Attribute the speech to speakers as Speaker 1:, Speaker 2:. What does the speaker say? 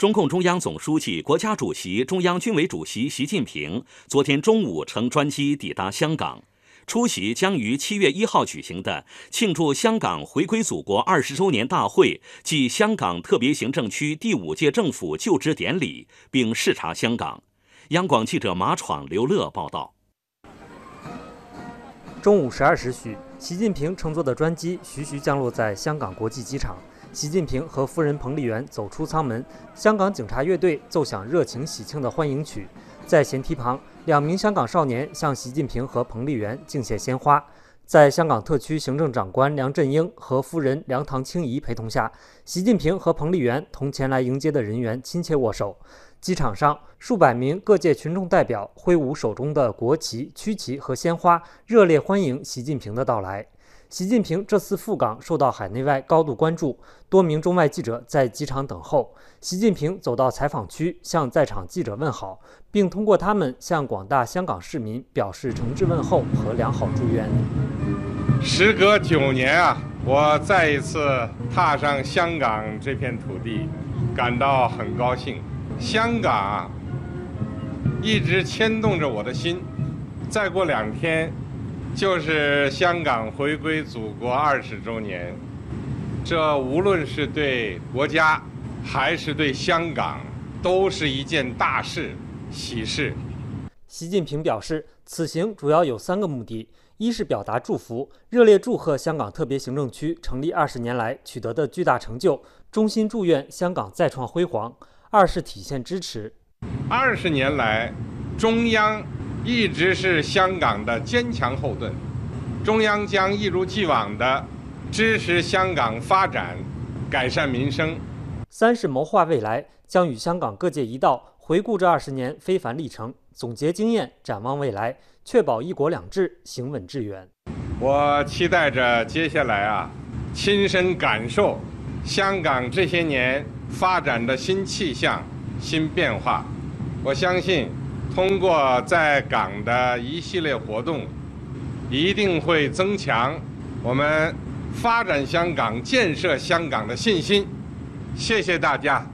Speaker 1: 中共中央总书记、国家主席、中央军委主席习近平昨天中午乘专机抵达香港，出席将于七月一号举行的庆祝香港回归祖国二十周年大会暨香港特别行政区第五届政府就职典礼，并视察香港。央广记者马闯、刘乐报道。
Speaker 2: 中午十二时许，习近平乘坐的专机徐徐降落在香港国际机场。习近平和夫人彭丽媛走出舱门，香港警察乐队奏响热情喜庆的欢迎曲。在舷梯旁，两名香港少年向习近平和彭丽媛敬献鲜花。在香港特区行政长官梁振英和夫人梁唐清怡陪同下，习近平和彭丽媛同前来迎接的人员亲切握手。机场上，数百名各界群众代表挥舞手中的国旗、区旗和鲜花，热烈欢迎习近平的到来。习近平这次赴港受到海内外高度关注，多名中外记者在机场等候。习近平走到采访区，向在场记者问好，并通过他们向广大香港市民表示诚挚问候和良好祝愿。
Speaker 3: 时隔九年啊，我再一次踏上香港这片土地，感到很高兴。香港一直牵动着我的心。再过两天。就是香港回归祖国二十周年，这无论是对国家，还是对香港，都是一件大事、喜事。
Speaker 2: 习近平表示，此行主要有三个目的：一是表达祝福，热烈祝贺香港特别行政区成立二十年来取得的巨大成就，衷心祝愿香港再创辉煌；二是体现支持。
Speaker 3: 二十年来，中央。一直是香港的坚强后盾，中央将一如既往地支持香港发展、改善民生。
Speaker 2: 三是谋划未来，将与香港各界一道回顾这二十年非凡历程，总结经验，展望未来，确保一国两制行稳致远。
Speaker 3: 我期待着接下来啊，亲身感受香港这些年发展的新气象、新变化。我相信。通过在港的一系列活动，一定会增强我们发展香港、建设香港的信心。谢谢大家。